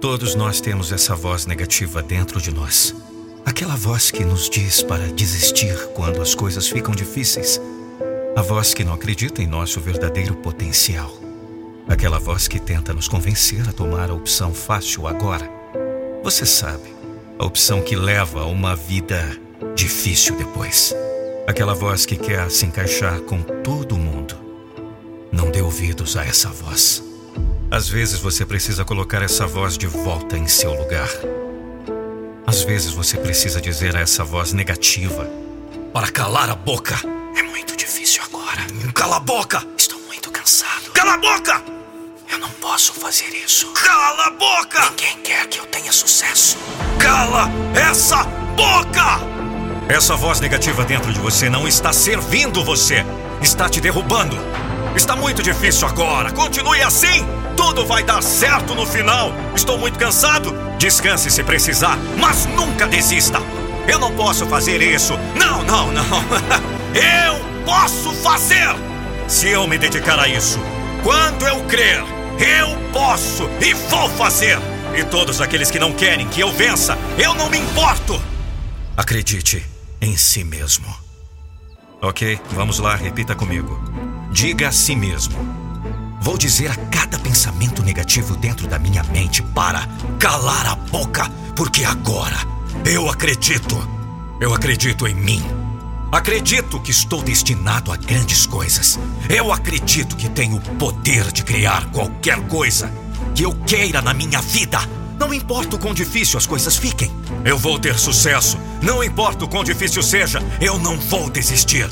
Todos nós temos essa voz negativa dentro de nós. Aquela voz que nos diz para desistir quando as coisas ficam difíceis. A voz que não acredita em nosso verdadeiro potencial. Aquela voz que tenta nos convencer a tomar a opção fácil agora. Você sabe, a opção que leva a uma vida difícil depois. Aquela voz que quer se encaixar com todo mundo. Não dê ouvidos a essa voz. Às vezes você precisa colocar essa voz de volta em seu lugar. Às vezes você precisa dizer a essa voz negativa para calar a boca. É muito difícil agora. Cala a boca! Estou muito cansado. Cala a boca! Eu não posso fazer isso. Cala a boca! Ninguém quer que eu tenha sucesso. Cala essa boca! Essa voz negativa dentro de você não está servindo você, está te derrubando. Está muito difícil agora. Continue assim. Tudo vai dar certo no final. Estou muito cansado. Descanse se precisar, mas nunca desista. Eu não posso fazer isso. Não, não, não. eu posso fazer. Se eu me dedicar a isso, quando eu crer, eu posso e vou fazer. E todos aqueles que não querem que eu vença, eu não me importo. Acredite em si mesmo. Ok, vamos lá, repita comigo. Diga a si mesmo. Vou dizer a cada pensamento negativo dentro da minha mente para calar a boca, porque agora eu acredito. Eu acredito em mim. Acredito que estou destinado a grandes coisas. Eu acredito que tenho o poder de criar qualquer coisa que eu queira na minha vida. Não importa o quão difícil as coisas fiquem. Eu vou ter sucesso. Não importa o quão difícil seja, eu não vou desistir.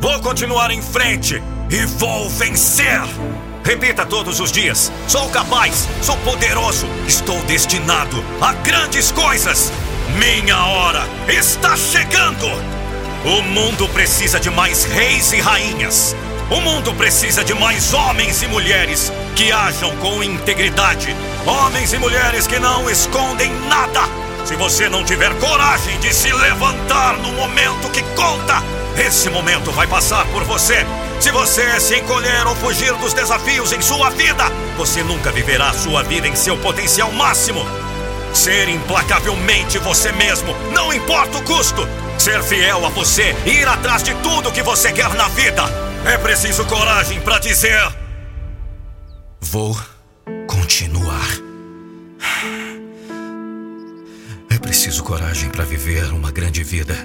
Vou continuar em frente e vou vencer. Repita todos os dias: sou capaz, sou poderoso, estou destinado a grandes coisas. Minha hora está chegando. O mundo precisa de mais reis e rainhas. O mundo precisa de mais homens e mulheres que ajam com integridade. Homens e mulheres que não escondem nada. Se você não tiver coragem de se levantar no momento que conta, esse momento vai passar por você. Se você se encolher ou fugir dos desafios em sua vida, você nunca viverá sua vida em seu potencial máximo. Ser implacavelmente você mesmo, não importa o custo. Ser fiel a você ir atrás de tudo que você quer na vida. É preciso coragem para dizer: Vou continuar. Preciso coragem para viver uma grande vida.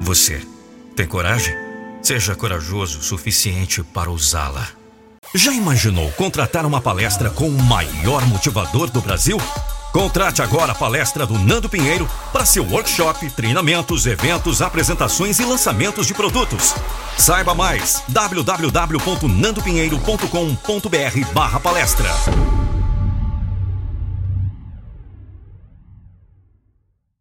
Você tem coragem? Seja corajoso o suficiente para usá-la. Já imaginou contratar uma palestra com o maior motivador do Brasil? Contrate agora a palestra do Nando Pinheiro para seu workshop, treinamentos, eventos, apresentações e lançamentos de produtos. Saiba mais www.nandopinheiro.com.br/palestra.